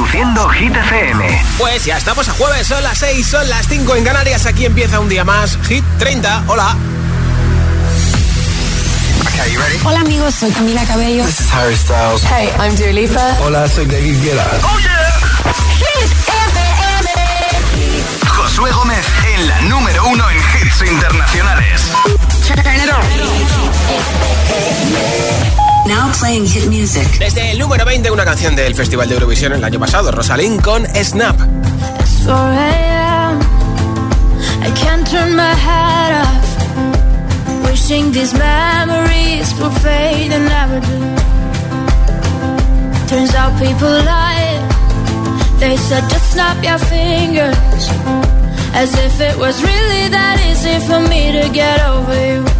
Reproduciendo Hit FM. Pues ya estamos a jueves, son las 6, son las 5 en Canarias. Aquí empieza un día más. Hit 30. Hola. Okay, you ready? Hola amigos, soy Camila Cabello. This is Harry Styles. Hey, I'm Dua Lipa. Hola, soy David Guetta. ¡Oh, yeah! Hit FM. Josué Gómez en la número uno en hits internacionales. Now playing hit music. Desde el número 20, una canción del Festival de Eurovisión el año pasado, Rosalind con Snap. It's 4 a.m. I can't turn my head off. Wishing these memories will fade and never do. Turns out people lie. They said just snap your fingers. As if it was really that easy for me to get over you.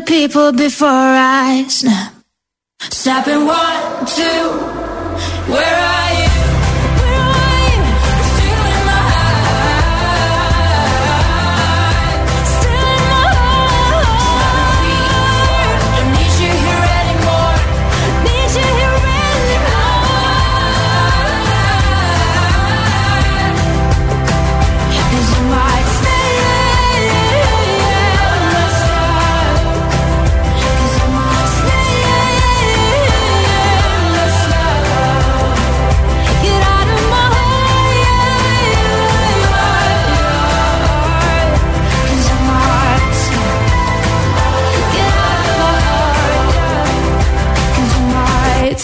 people before I snap. Snapping one, two, where are you?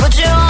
Put you on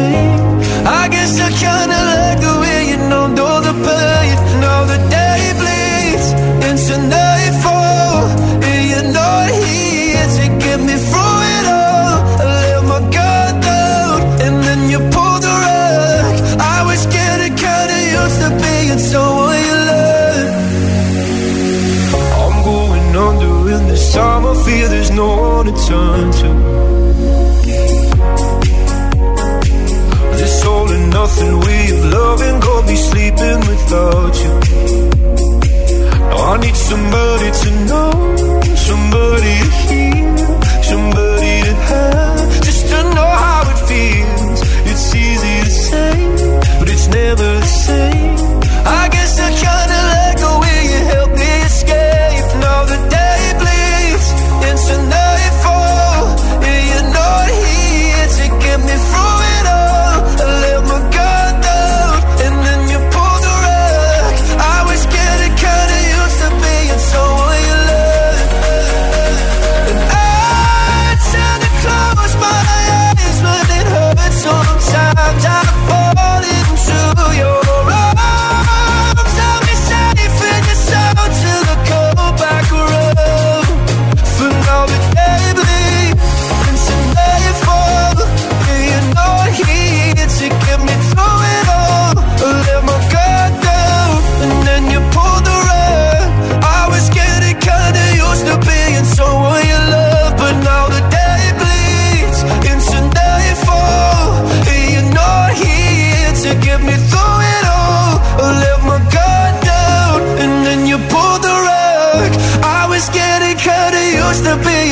without you. I need somebody to know, somebody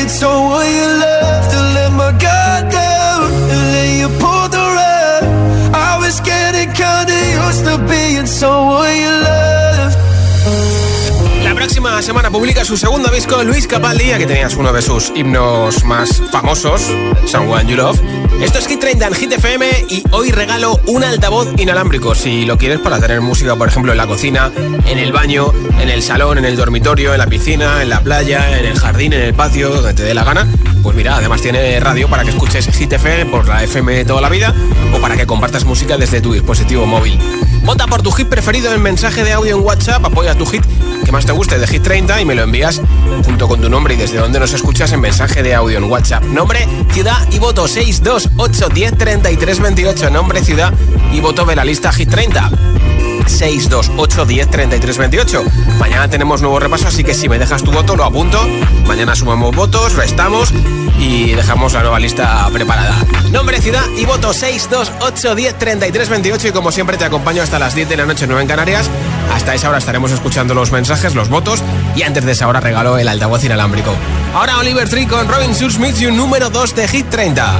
it, so will you love to let my guard semana publica su segundo disco, Luis Capaldi, que tenías uno de sus himnos más famosos, Someone You Love. Esto es Hit 30 en Hit FM y hoy regalo un altavoz inalámbrico. Si lo quieres para tener música, por ejemplo, en la cocina, en el baño, en el salón, en el dormitorio, en la piscina, en la playa, en el jardín, en el patio, donde te dé la gana. Pues mira, además tiene radio para que escuches Hit FM por la FM de toda la vida o para que compartas música desde tu dispositivo móvil. Vota por tu hit preferido en mensaje de audio en WhatsApp, apoya tu hit que más te guste de Hit 30 y me lo envías junto con tu nombre y desde dónde nos escuchas en mensaje de audio en WhatsApp. Nombre, ciudad y voto 628103328. Nombre, ciudad y voto de la lista Hit 30. 628 10 Mañana tenemos nuevo repaso, así que si me dejas tu voto, lo apunto. Mañana sumamos votos, restamos y dejamos la nueva lista preparada. Nombre, ciudad y voto 628 Y como siempre, te acompaño hasta las 10 de la noche, 9 en Canarias hasta esa hora estaremos escuchando los mensajes, los votos. Y antes de esa hora, regalo el altavoz inalámbrico. Ahora Oliver Tree con Robin Schulz Meets You número 2 de Hit 30.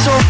so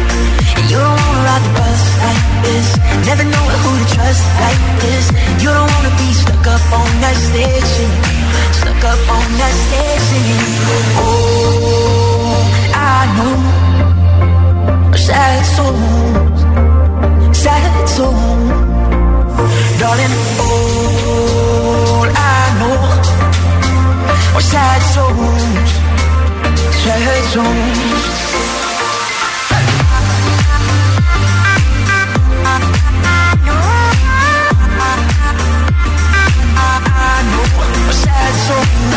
And you don't wanna ride the bus like this, never know who to trust like this. You don't wanna be stuck up on that station, stuck up on that station. Oh, I know, sad souls, sad souls, darling. All I know are sad souls, sad souls. Souls.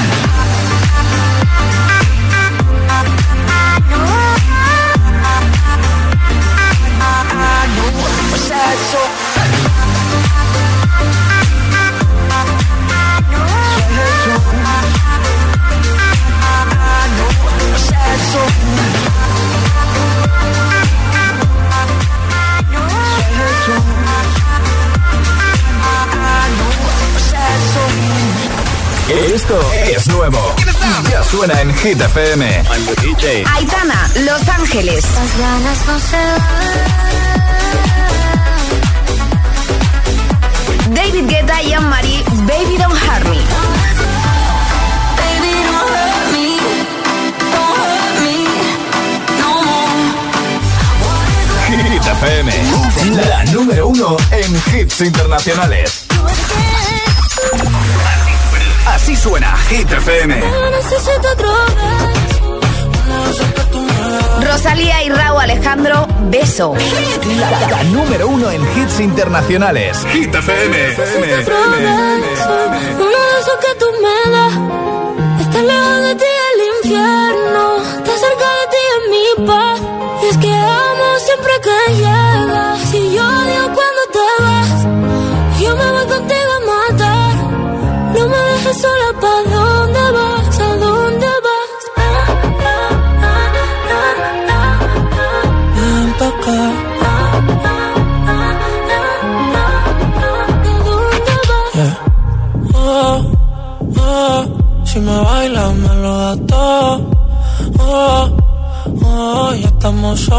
Esto es nuevo. Ya suena en Hit FM. Aitana, Los Ángeles. Las ganas no se van. David Guetta y Anne-Marie, Baby Don't Hurt Me. Baby, don't hurt me. Don't hurt me. No more. Hit FM. La número uno en hits internacionales. Así suena Hit FM. Rosalía y Raúl Alejandro, Beso. La, la número uno en hits internacionales. Hit FM. Que tú me das. Lejos de ti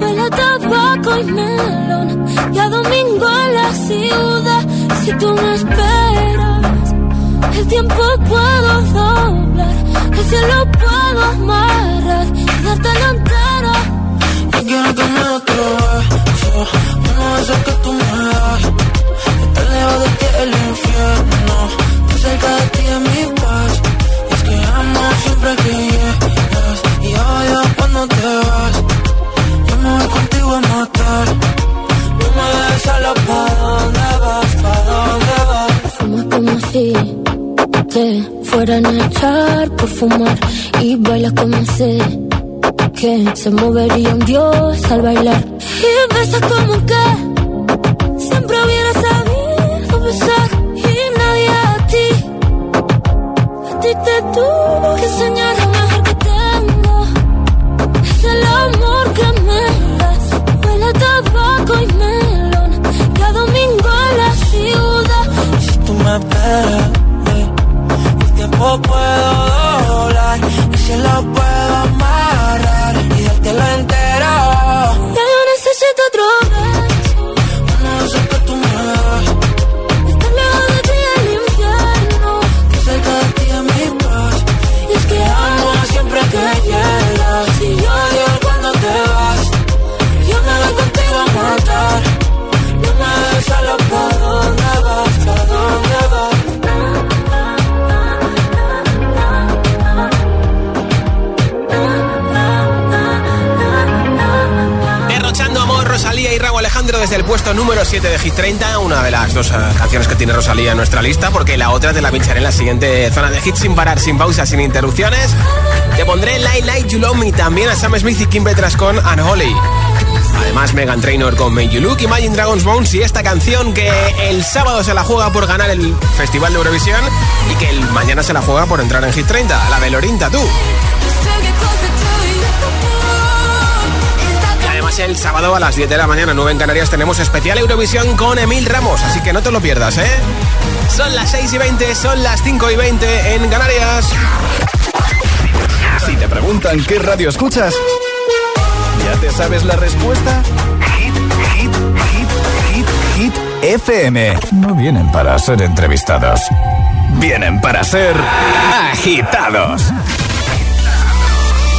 Huele a tabaco y melón. Y a domingo en la ciudad. Si tú me esperas, el tiempo puedo doblar. El cielo puedo amarrar y dártelo entero. Yo quiero des otro de que tú me das fumar y bailas como sé que se movería un dios al bailar. Y besas como que siempre hubiera sabido besar. Y nadie a ti a ti te tuvo que enseñar lo mejor que tengo. Es el amor que me das. Huele a tabaco y melón. Cada domingo en la ciudad. Si tú me esperas, eh, el tiempo puedo doblar, el cielo puedo amarrar y dártelo entero. El puesto número 7 de Hit 30, una de las dos eh, canciones que tiene Rosalía en nuestra lista, porque la otra te la pincharé en la siguiente zona de hits sin parar, sin pausas, sin interrupciones. Te pondré Light Light You Love Me también a Sam Smith y Kim Petras con Unholy. Además, Megan Trainor con Make You Look, Imagine Dragons Bones y esta canción que el sábado se la juega por ganar el Festival de Eurovisión y que el mañana se la juega por entrar en Hit 30, la de Lorinta, tú. El sábado a las 10 de la mañana, 9 en Canarias, tenemos especial Eurovisión con Emil Ramos, así que no te lo pierdas, ¿eh? Son las 6 y 20, son las 5 y 20 en Canarias. Si te preguntan qué radio escuchas, ¿ya te sabes la respuesta? Hit, hit, hit, hit, hit, FM. No vienen para ser entrevistados, vienen para ser agitados.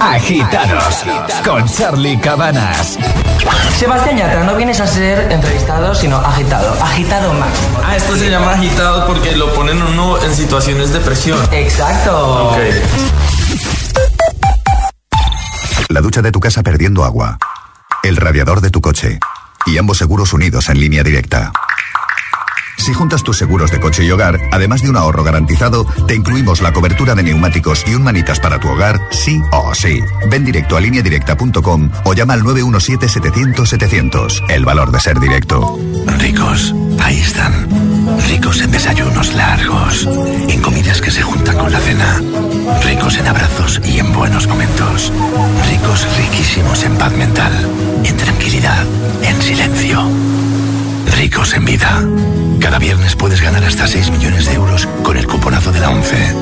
Agitados con Charlie Cabanas. Sebastián Yatra, no vienes a ser entrevistado, sino agitado. Agitado máximo. Ah, esto se llama agitado porque lo ponen uno en situaciones de presión. Exacto. Ok. La ducha de tu casa perdiendo agua. El radiador de tu coche. Y ambos seguros unidos en línea directa. Si juntas tus seguros de coche y hogar, además de un ahorro garantizado, te incluimos la cobertura de neumáticos y un manitas para tu hogar, sí o sí. Ven directo a lineadirecta.com o llama al 917-700-700. El valor de ser directo. Ricos, ahí están. Ricos en desayunos largos, en comidas que se juntan con la cena. Ricos en abrazos y en buenos momentos. Ricos riquísimos en paz mental, en tranquilidad, en silencio. Ricos en vida. Cada viernes puedes ganar hasta 6 millones de euros con el cuponazo de la 11.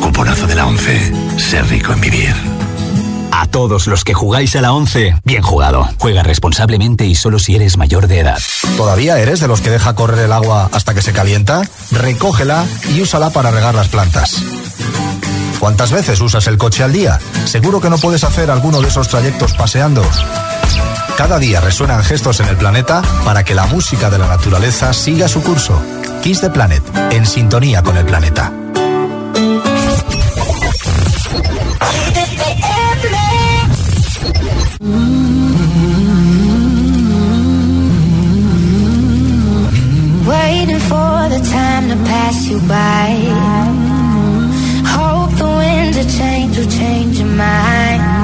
Cuponazo de la 11. Ser rico en vivir. A todos los que jugáis a la 11, bien jugado. Juega responsablemente y solo si eres mayor de edad. ¿Todavía eres de los que deja correr el agua hasta que se calienta? Recógela y úsala para regar las plantas. ¿Cuántas veces usas el coche al día? Seguro que no puedes hacer alguno de esos trayectos paseando. Cada día resuenan gestos en el planeta para que la música de la naturaleza siga su curso. Kiss the Planet, en sintonía con el planeta. Waiting for the time to pass you by. Hope the of change will change your mind.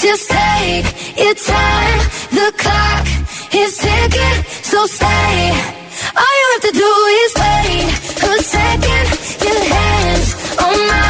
Just take your time. The clock is ticking, so stay. All you have to do is wait a second. Your hands on mine.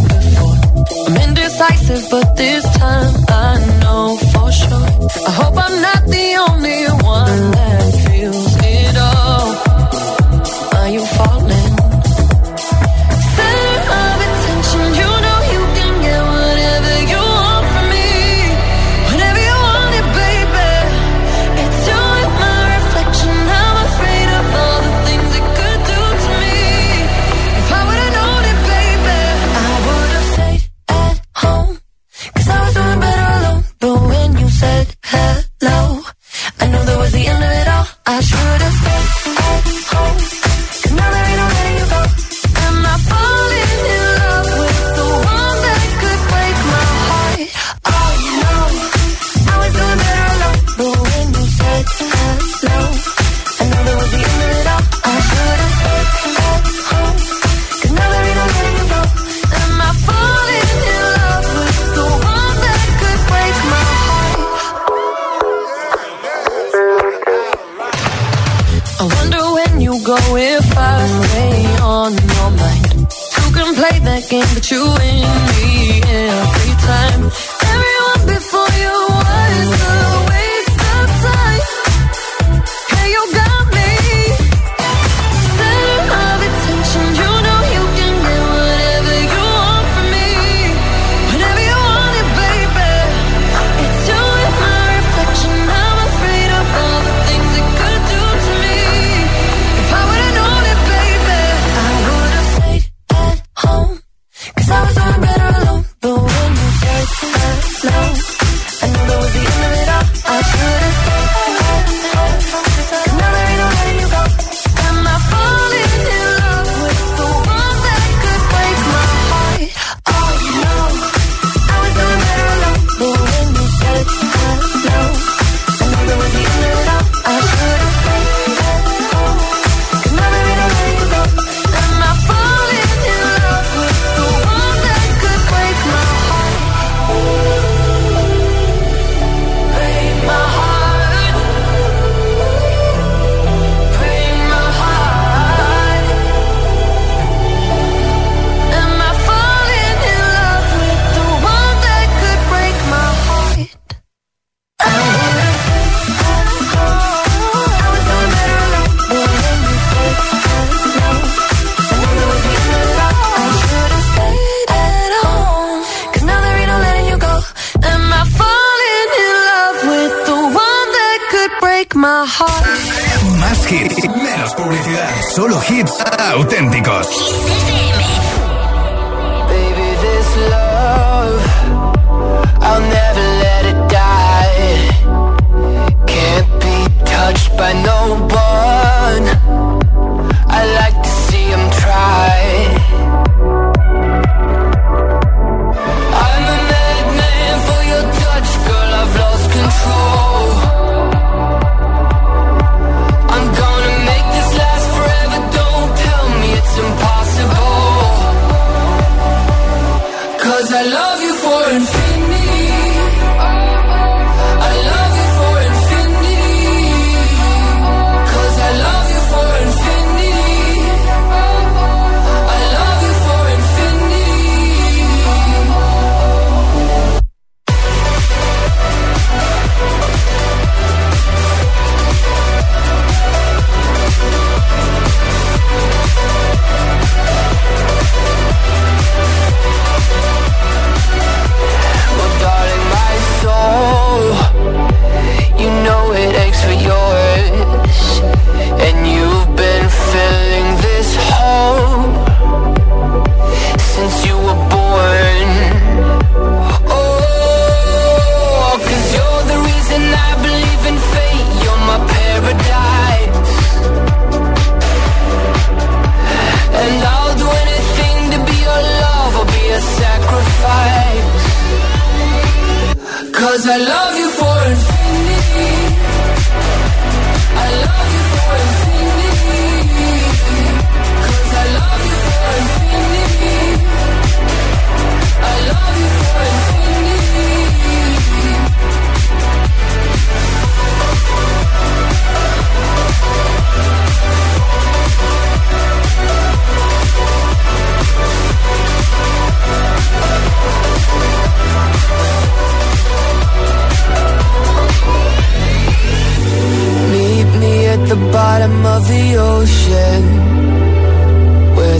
decisive, but this time I know for sure. I hope I'm not the only one that feels.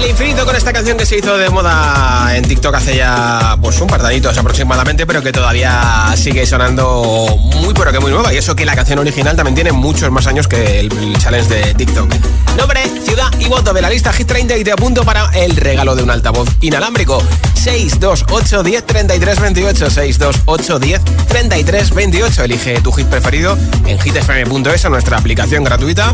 El infinito con esta canción que se hizo de moda en TikTok hace ya pues un par de añitos aproximadamente, pero que todavía sigue sonando muy pero que muy nueva. Y eso que la canción original también tiene muchos más años que el, el challenge de TikTok. Nombre, ciudad y voto de la lista Hit 30 y te apunto para el regalo de un altavoz inalámbrico. 628 10 33 28 628 10 33 28 Elige tu hit preferido en hitfm.es, nuestra aplicación gratuita.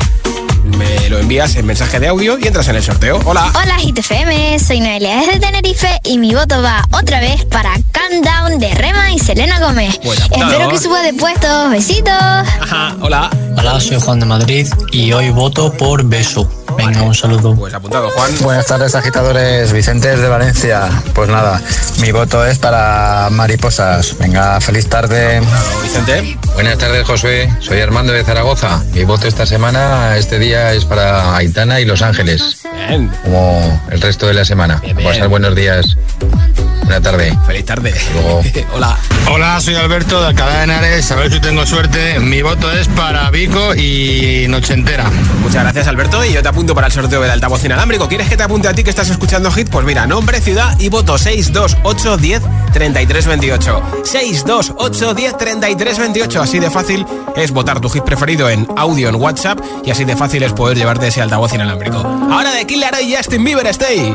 Me lo envías en mensaje de audio y entras en el sorteo. Hola. Hola GTFM, soy Noelia desde Tenerife y mi voto va otra vez para Countdown de Rema y Selena Gómez. Espero que suba de puestos. Besitos. Ajá, hola. Hola, soy Juan de Madrid y hoy voto por Beso. Venga, un saludo. Pues apuntado, Juan. Buenas tardes, agitadores. Vicentes de Valencia. Pues nada, mi voto es para Mariposas. Venga, feliz tarde. Vicente. Buenas tardes, Josué. Soy Armando de Zaragoza. Mi voto esta semana, este día, es para Aitana y Los Ángeles. Bien. Como el resto de la semana. A pasar buenos días. Buena tarde. Feliz tarde. Luego. Hola. Hola, soy Alberto de Alcalá de Henares. A ver si tengo suerte. Mi voto es para Vico y Noche Entera. Muchas gracias, Alberto. Y yo te apunto para el sorteo del altavoz inalámbrico. ¿Quieres que te apunte a ti que estás escuchando Hit? Pues mira, nombre, ciudad y voto 628 10 33 28. 628 10 33 28. Así de fácil es votar tu hit preferido en audio en WhatsApp y así de fácil es poder llevarte ese altavoz inalámbrico. Ahora de Killer y Justin Bieber, stay.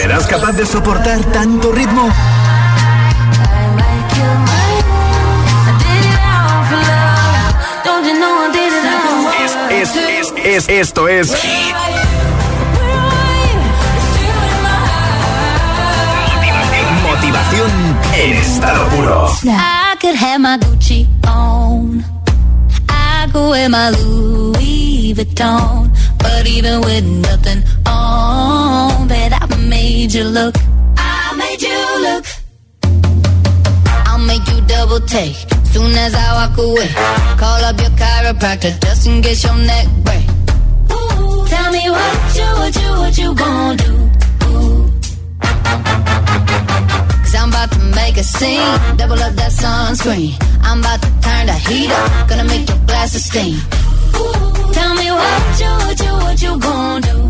¿Serás capaz de soportar tanto ritmo? Es, es, es, esto es motivación en estado puro. I could have my Gucci on. I could wear my Louis Vuitton. But even with nothing made you look. I made you look. I'll make you double take. Soon as I walk away, call up your chiropractor just in case your neck break. Ooh, tell me what you, what you, what you gonna do? Cause I'm about to make a scene. Double up that sunscreen. I'm about to turn the heat up. Gonna make your glasses steam. Ooh, tell me what you, what you, what you gonna do?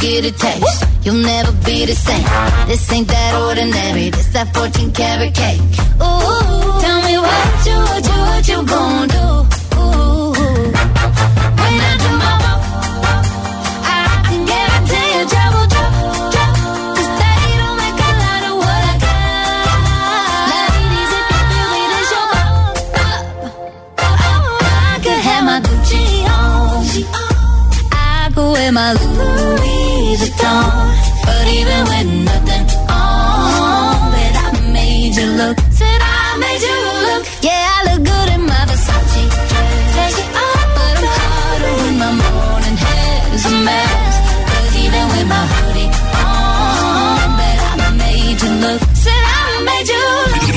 get a taste, you'll never be the same. This ain't that ordinary. This that 14 karat cake. Ooh, tell me what you, what you, what you gon' do? Ooh, when I do my walk, I can. 'Cause they don't make a lot of what I got. Ladies, if you feel. I could have my Gucci on. I could wear my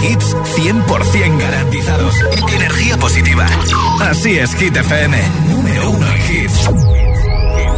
Hits 100% garantizados. Energía positiva. Así es, Hit FM. Número uno en hits.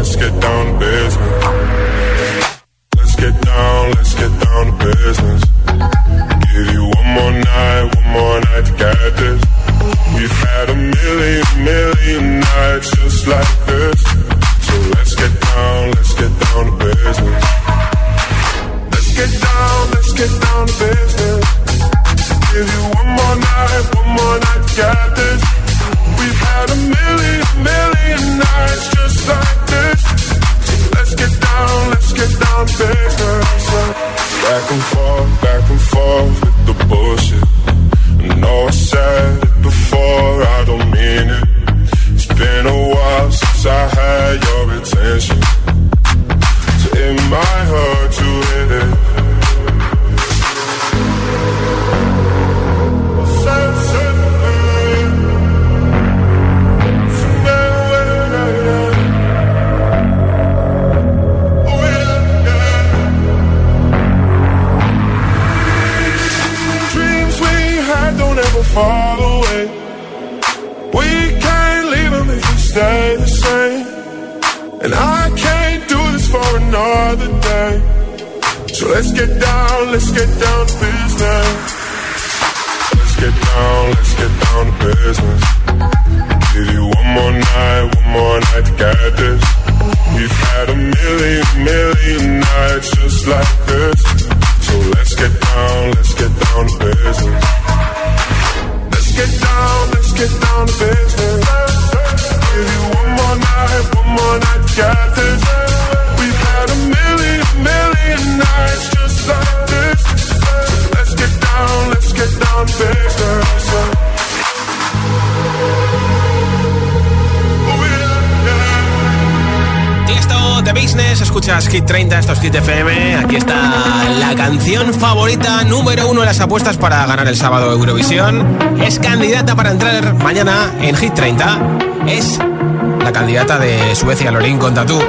let's get down to business. más Hit 30, estos es Hit FM. Aquí está la canción favorita número uno de las apuestas para ganar el sábado Eurovisión. Es candidata para entrar mañana en Hit 30. Es la candidata de Suecia, Lorín Contatú.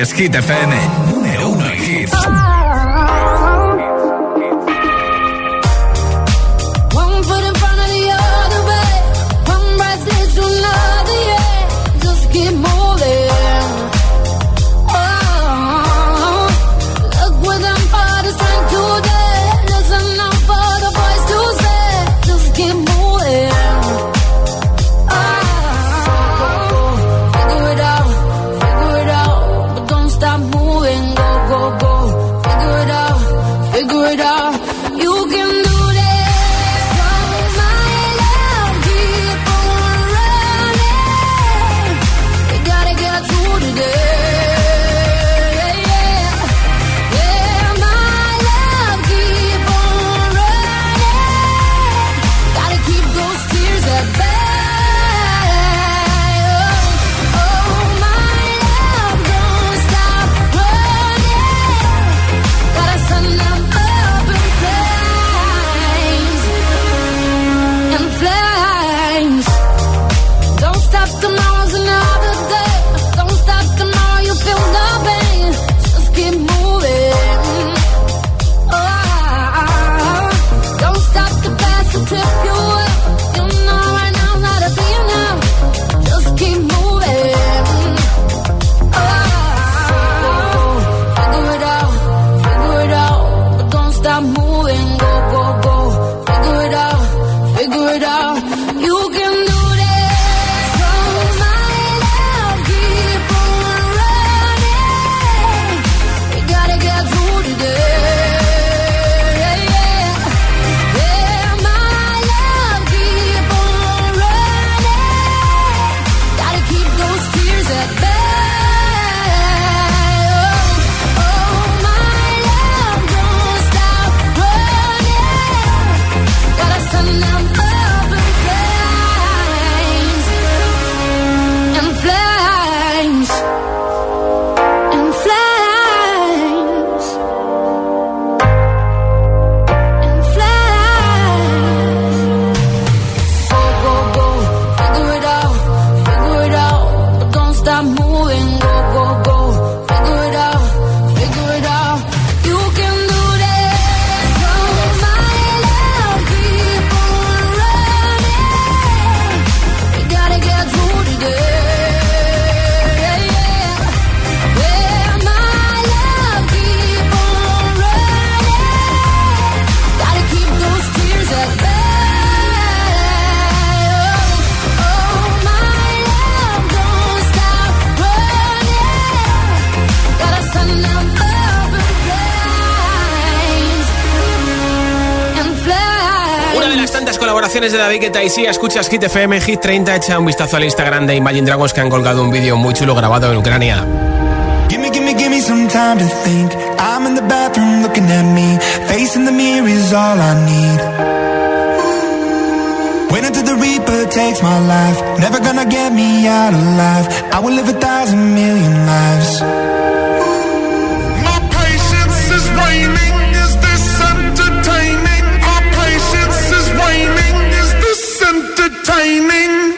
es Hit FM. de David Guetta y escuchas Hit FM, Hit 30, echa un vistazo al Instagram de Imagine Dragons que han colgado un vídeo muy chulo grabado en Ucrania. Reaper takes my life. Never gonna get me out of. I will live a thousand million lives. good timing.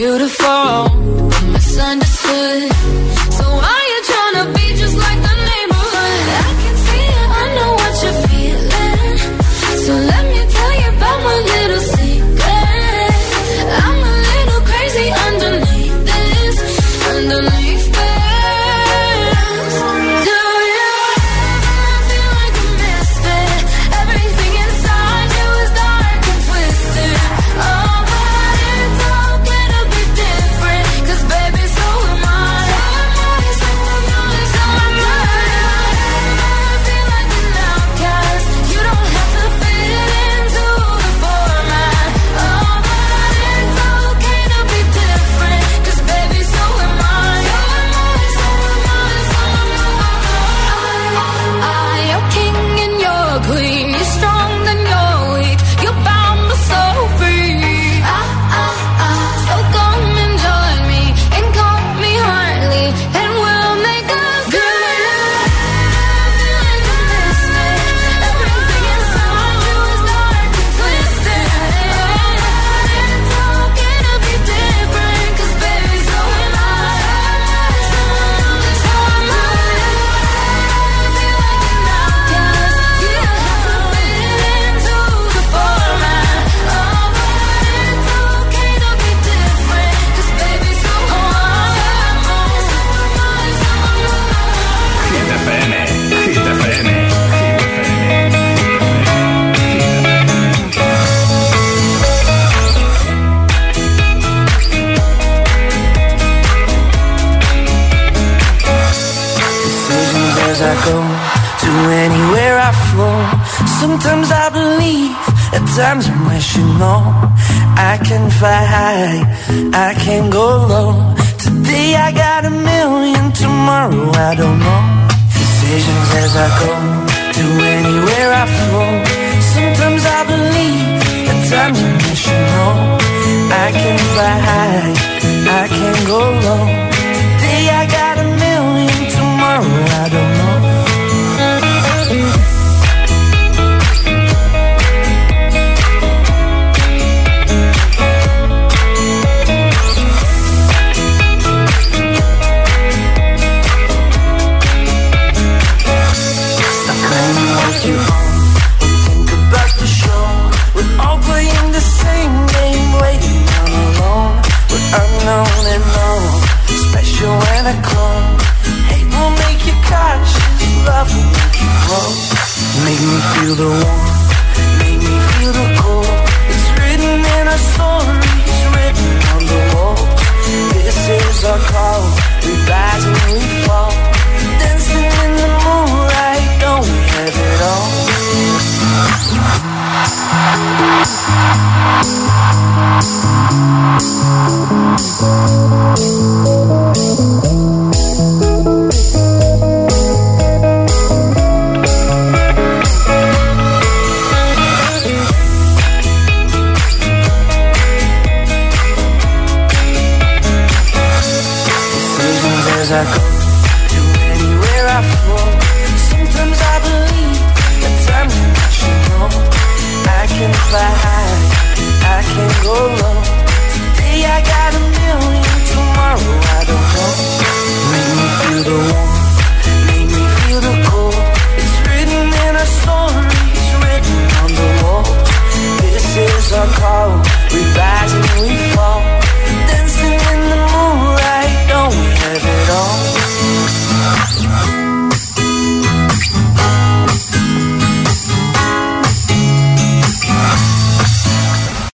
beautiful.